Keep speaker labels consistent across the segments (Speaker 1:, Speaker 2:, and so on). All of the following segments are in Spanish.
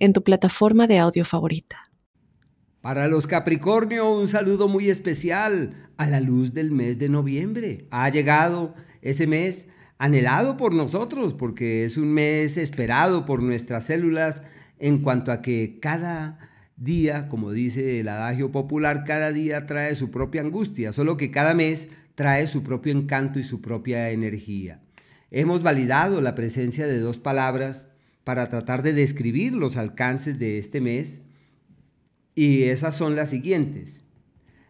Speaker 1: en tu plataforma de audio favorita.
Speaker 2: Para los Capricornio, un saludo muy especial a la luz del mes de noviembre. Ha llegado ese mes anhelado por nosotros porque es un mes esperado por nuestras células en cuanto a que cada día, como dice el adagio popular, cada día trae su propia angustia, solo que cada mes trae su propio encanto y su propia energía. Hemos validado la presencia de dos palabras para tratar de describir los alcances de este mes. Y esas son las siguientes.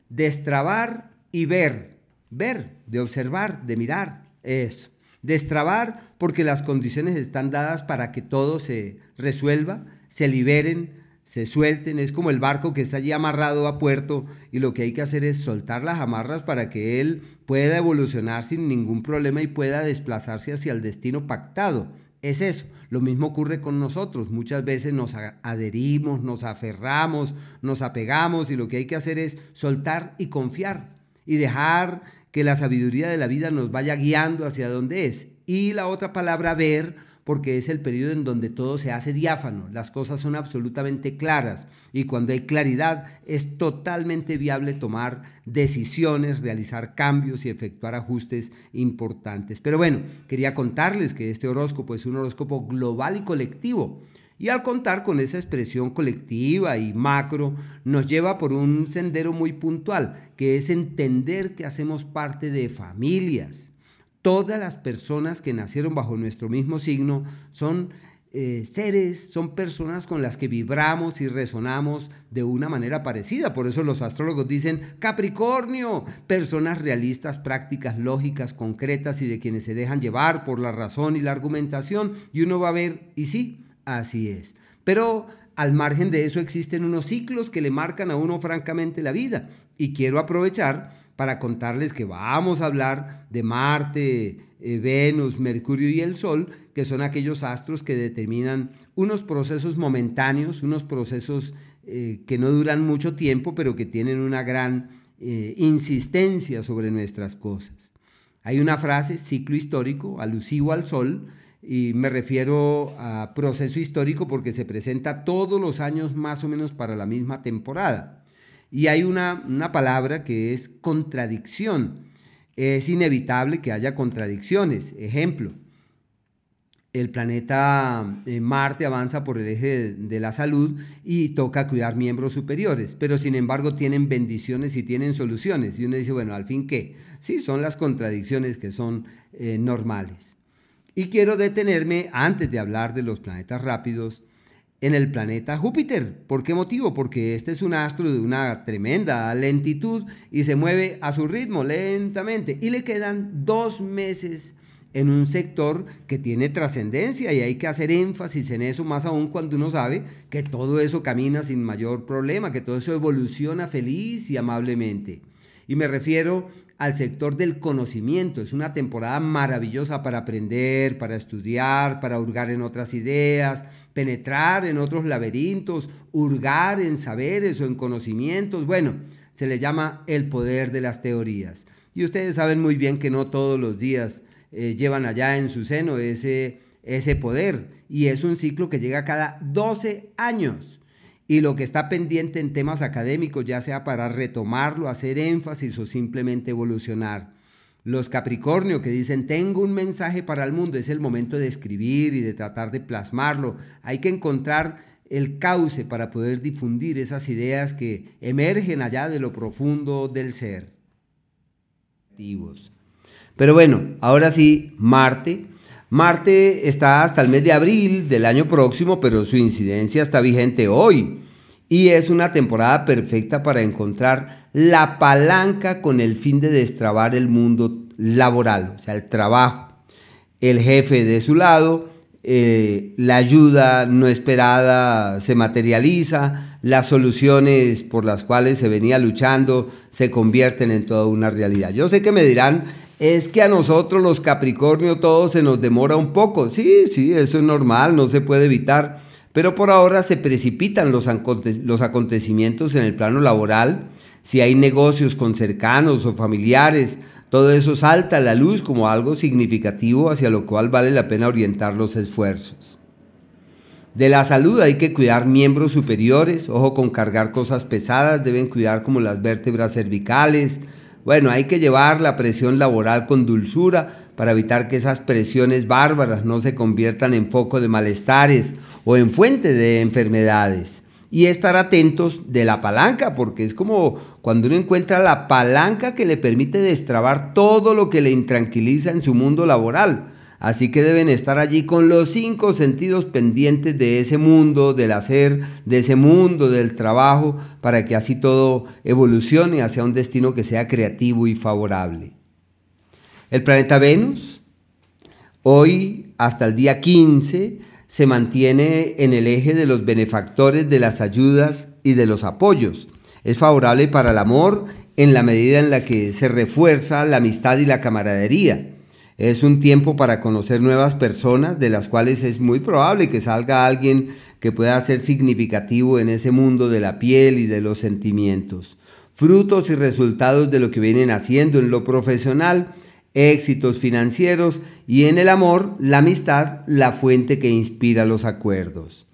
Speaker 2: Destrabar y ver. Ver, de observar, de mirar. Eso. Destrabar porque las condiciones están dadas para que todo se resuelva, se liberen, se suelten. Es como el barco que está allí amarrado a puerto y lo que hay que hacer es soltar las amarras para que él pueda evolucionar sin ningún problema y pueda desplazarse hacia el destino pactado. Es eso. Lo mismo ocurre con nosotros. Muchas veces nos adherimos, nos aferramos, nos apegamos y lo que hay que hacer es soltar y confiar y dejar que la sabiduría de la vida nos vaya guiando hacia donde es. Y la otra palabra ver porque es el periodo en donde todo se hace diáfano, las cosas son absolutamente claras y cuando hay claridad es totalmente viable tomar decisiones, realizar cambios y efectuar ajustes importantes. Pero bueno, quería contarles que este horóscopo es un horóscopo global y colectivo. Y al contar con esa expresión colectiva y macro, nos lleva por un sendero muy puntual, que es entender que hacemos parte de familias, Todas las personas que nacieron bajo nuestro mismo signo son eh, seres, son personas con las que vibramos y resonamos de una manera parecida. Por eso los astrólogos dicen Capricornio, personas realistas, prácticas, lógicas, concretas y de quienes se dejan llevar por la razón y la argumentación. Y uno va a ver, y sí, así es. Pero al margen de eso existen unos ciclos que le marcan a uno francamente la vida. Y quiero aprovechar para contarles que vamos a hablar de Marte, eh, Venus, Mercurio y el Sol, que son aquellos astros que determinan unos procesos momentáneos, unos procesos eh, que no duran mucho tiempo, pero que tienen una gran eh, insistencia sobre nuestras cosas. Hay una frase, ciclo histórico, alusivo al Sol, y me refiero a proceso histórico porque se presenta todos los años más o menos para la misma temporada. Y hay una, palabra que es contradicción. Es inevitable que haya contradicciones. Ejemplo, el planeta eh, Marte avanza por el eje de, la salud y toca cuidar miembros superiores, pero sin embargo tienen bendiciones y tienen soluciones. Y uno dice, bueno, al fin qué? Sí, son las contradicciones que son eh, normales. Y quiero detenerme, antes de hablar de los planetas rápidos, en el planeta Júpiter. ¿Por qué motivo? Porque este es un astro de una tremenda lentitud y se mueve a su ritmo lentamente. Y le quedan dos meses en un sector que tiene trascendencia y hay que hacer énfasis en eso, más aún cuando uno sabe que todo eso camina sin mayor problema, que todo eso evoluciona feliz y amablemente. Y me refiero al sector del conocimiento. Es una temporada maravillosa para aprender, para estudiar, para hurgar en otras ideas, penetrar en otros laberintos, hurgar en saberes o en conocimientos. Bueno, se le llama el poder de las teorías. Y ustedes saben muy bien que no todos los días eh, llevan allá en su seno ese, ese poder. Y es un ciclo que llega cada 12 años y lo que está pendiente en temas académicos, ya sea para retomarlo, hacer énfasis o simplemente evolucionar. Los Capricornio que dicen, tengo un mensaje para el mundo, es el momento de escribir y de tratar de plasmarlo. Hay que encontrar el cauce para poder difundir esas ideas que emergen allá de lo profundo del ser. Pero bueno, ahora sí, Marte. Marte está hasta el mes de abril del año próximo, pero su incidencia está vigente hoy. Y es una temporada perfecta para encontrar la palanca con el fin de destrabar el mundo laboral, o sea, el trabajo. El jefe de su lado eh, la ayuda no esperada se materializa, las soluciones por las cuales se venía luchando se convierten en toda una realidad. Yo sé que me dirán, es que a nosotros los Capricornio todo se nos demora un poco. Sí, sí, eso es normal, no se puede evitar. Pero por ahora se precipitan los, los acontecimientos en el plano laboral. Si hay negocios con cercanos o familiares, todo eso salta a la luz como algo significativo hacia lo cual vale la pena orientar los esfuerzos. De la salud hay que cuidar miembros superiores, ojo con cargar cosas pesadas, deben cuidar como las vértebras cervicales. Bueno, hay que llevar la presión laboral con dulzura para evitar que esas presiones bárbaras no se conviertan en foco de malestares o en fuente de enfermedades y estar atentos de la palanca, porque es como cuando uno encuentra la palanca que le permite destrabar todo lo que le intranquiliza en su mundo laboral. Así que deben estar allí con los cinco sentidos pendientes de ese mundo, del hacer, de ese mundo del trabajo, para que así todo evolucione hacia un destino que sea creativo y favorable. El planeta Venus, hoy hasta el día 15, se mantiene en el eje de los benefactores de las ayudas y de los apoyos. Es favorable para el amor en la medida en la que se refuerza la amistad y la camaradería. Es un tiempo para conocer nuevas personas de las cuales es muy probable que salga alguien que pueda ser significativo en ese mundo de la piel y de los sentimientos. Frutos y resultados de lo que vienen haciendo en lo profesional éxitos financieros y en el amor, la amistad, la fuente que inspira los acuerdos.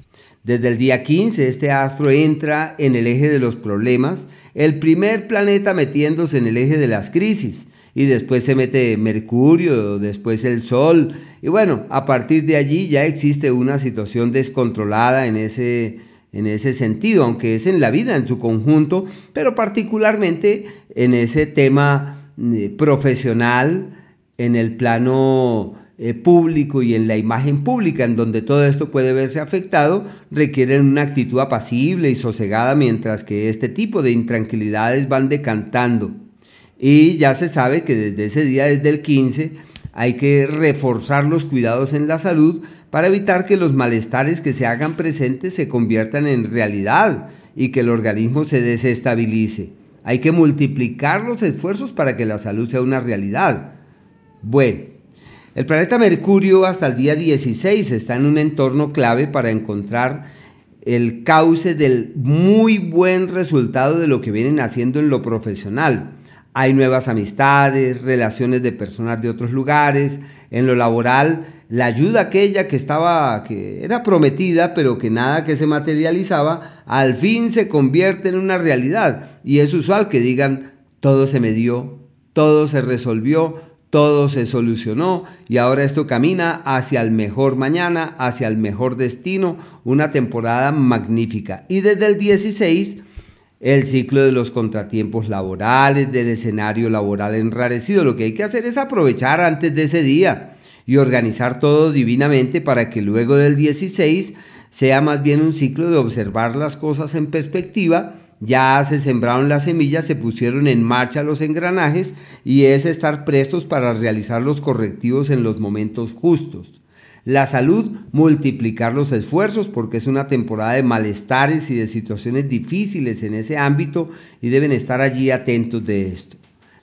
Speaker 2: Desde el día 15 este astro entra en el eje de los problemas, el primer planeta metiéndose en el eje de las crisis, y después se mete Mercurio, después el Sol, y bueno, a partir de allí ya existe una situación descontrolada en ese, en ese sentido, aunque es en la vida en su conjunto, pero particularmente en ese tema eh, profesional, en el plano eh, público y en la imagen pública, en donde todo esto puede verse afectado, requieren una actitud apacible y sosegada, mientras que este tipo de intranquilidades van decantando. Y ya se sabe que desde ese día, desde el 15, hay que reforzar los cuidados en la salud para evitar que los malestares que se hagan presentes se conviertan en realidad y que el organismo se desestabilice. Hay que multiplicar los esfuerzos para que la salud sea una realidad. Bueno, el planeta Mercurio hasta el día 16 está en un entorno clave para encontrar el cauce del muy buen resultado de lo que vienen haciendo en lo profesional. Hay nuevas amistades, relaciones de personas de otros lugares. En lo laboral, la ayuda aquella que estaba, que era prometida, pero que nada que se materializaba, al fin se convierte en una realidad. Y es usual que digan, todo se me dio, todo se resolvió, todo se solucionó y ahora esto camina hacia el mejor mañana, hacia el mejor destino, una temporada magnífica. Y desde el 16 el ciclo de los contratiempos laborales, del escenario laboral enrarecido. Lo que hay que hacer es aprovechar antes de ese día y organizar todo divinamente para que luego del 16 sea más bien un ciclo de observar las cosas en perspectiva. Ya se sembraron las semillas, se pusieron en marcha los engranajes y es estar prestos para realizar los correctivos en los momentos justos. La salud, multiplicar los esfuerzos porque es una temporada de malestares y de situaciones difíciles en ese ámbito y deben estar allí atentos de esto.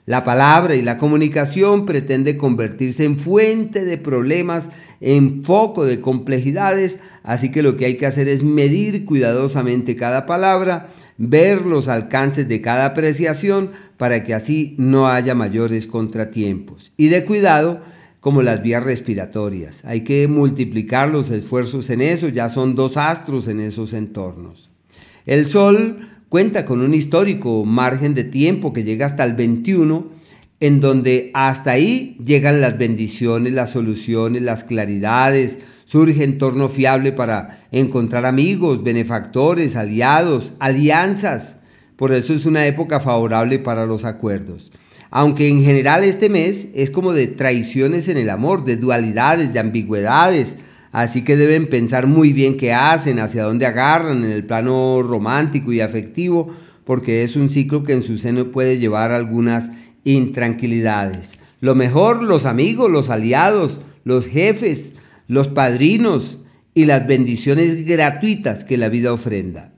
Speaker 2: La palabra y la comunicación pretende convertirse en fuente de problemas, en foco de complejidades, así que lo que hay que hacer es medir cuidadosamente cada palabra, ver los alcances de cada apreciación para que así no haya mayores contratiempos. Y de cuidado, como las vías respiratorias. Hay que multiplicar los esfuerzos en eso, ya son dos astros en esos entornos. El Sol cuenta con un histórico margen de tiempo que llega hasta el 21, en donde hasta ahí llegan las bendiciones, las soluciones, las claridades, surge entorno fiable para encontrar amigos, benefactores, aliados, alianzas. Por eso es una época favorable para los acuerdos. Aunque en general este mes es como de traiciones en el amor, de dualidades, de ambigüedades. Así que deben pensar muy bien qué hacen, hacia dónde agarran en el plano romántico y afectivo, porque es un ciclo que en su seno puede llevar algunas intranquilidades. Lo mejor, los amigos, los aliados, los jefes, los padrinos y las bendiciones gratuitas que la vida ofrenda.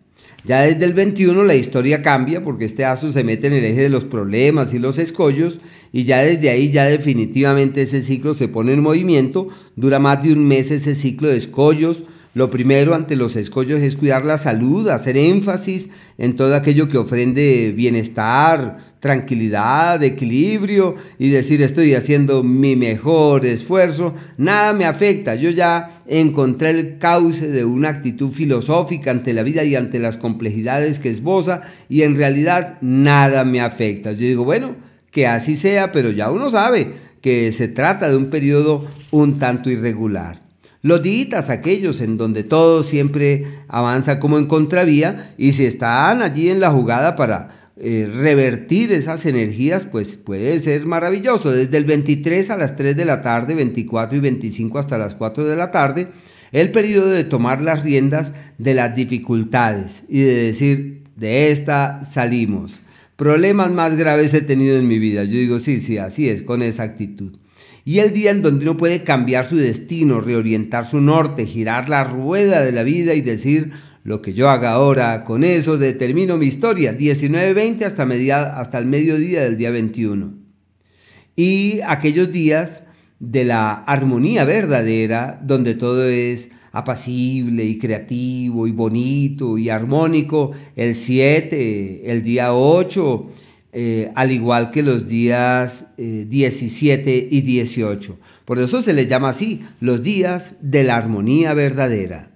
Speaker 2: Ya desde el 21 la historia cambia porque este aso se mete en el eje de los problemas y los escollos y ya desde ahí ya definitivamente ese ciclo se pone en movimiento, dura más de un mes ese ciclo de escollos, lo primero ante los escollos es cuidar la salud, hacer énfasis en todo aquello que ofrende bienestar, tranquilidad, equilibrio y decir estoy haciendo mi mejor esfuerzo, nada me afecta. Yo ya encontré el cauce de una actitud filosófica ante la vida y ante las complejidades que esboza y en realidad nada me afecta. Yo digo, bueno, que así sea, pero ya uno sabe que se trata de un periodo un tanto irregular. Los días aquellos en donde todo siempre avanza como en contravía y si están allí en la jugada para eh, revertir esas energías, pues puede ser maravilloso. Desde el 23 a las 3 de la tarde, 24 y 25 hasta las 4 de la tarde, el periodo de tomar las riendas de las dificultades y de decir, de esta salimos. Problemas más graves he tenido en mi vida. Yo digo, sí, sí, así es, con esa actitud y el día en donde uno puede cambiar su destino, reorientar su norte, girar la rueda de la vida y decir lo que yo haga ahora, con eso determino mi historia, 19-20 hasta, hasta el mediodía del día 21. Y aquellos días de la armonía verdadera, donde todo es apacible y creativo y bonito y armónico, el 7, el día 8, eh, al igual que los días 17 eh, y 18. Por eso se les llama así, los días de la armonía verdadera.